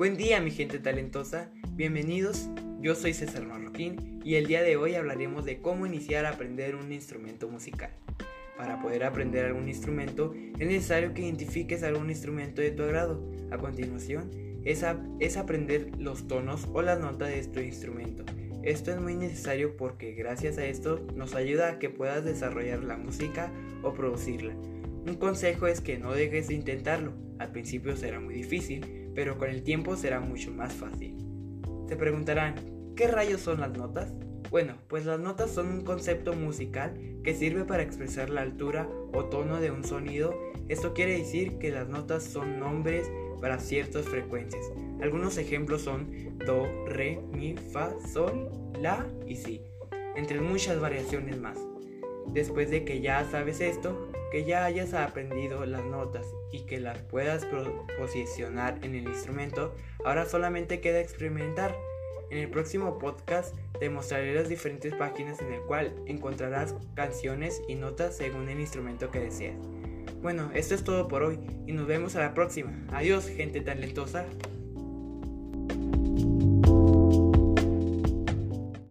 Buen día mi gente talentosa, bienvenidos, yo soy César Marroquín y el día de hoy hablaremos de cómo iniciar a aprender un instrumento musical. Para poder aprender algún instrumento es necesario que identifiques algún instrumento de tu agrado. A continuación es, es aprender los tonos o las notas de este instrumento. Esto es muy necesario porque gracias a esto nos ayuda a que puedas desarrollar la música o producirla. Un consejo es que no dejes de intentarlo. Al principio será muy difícil, pero con el tiempo será mucho más fácil. Se preguntarán, ¿qué rayos son las notas? Bueno, pues las notas son un concepto musical que sirve para expresar la altura o tono de un sonido. Esto quiere decir que las notas son nombres para ciertas frecuencias. Algunos ejemplos son do, re, mi, fa, sol, la y si, entre muchas variaciones más. Después de que ya sabes esto, que ya hayas aprendido las notas y que las puedas posicionar en el instrumento, ahora solamente queda experimentar. En el próximo podcast te mostraré las diferentes páginas en el cual encontrarás canciones y notas según el instrumento que deseas. Bueno, esto es todo por hoy y nos vemos a la próxima. Adiós, gente talentosa.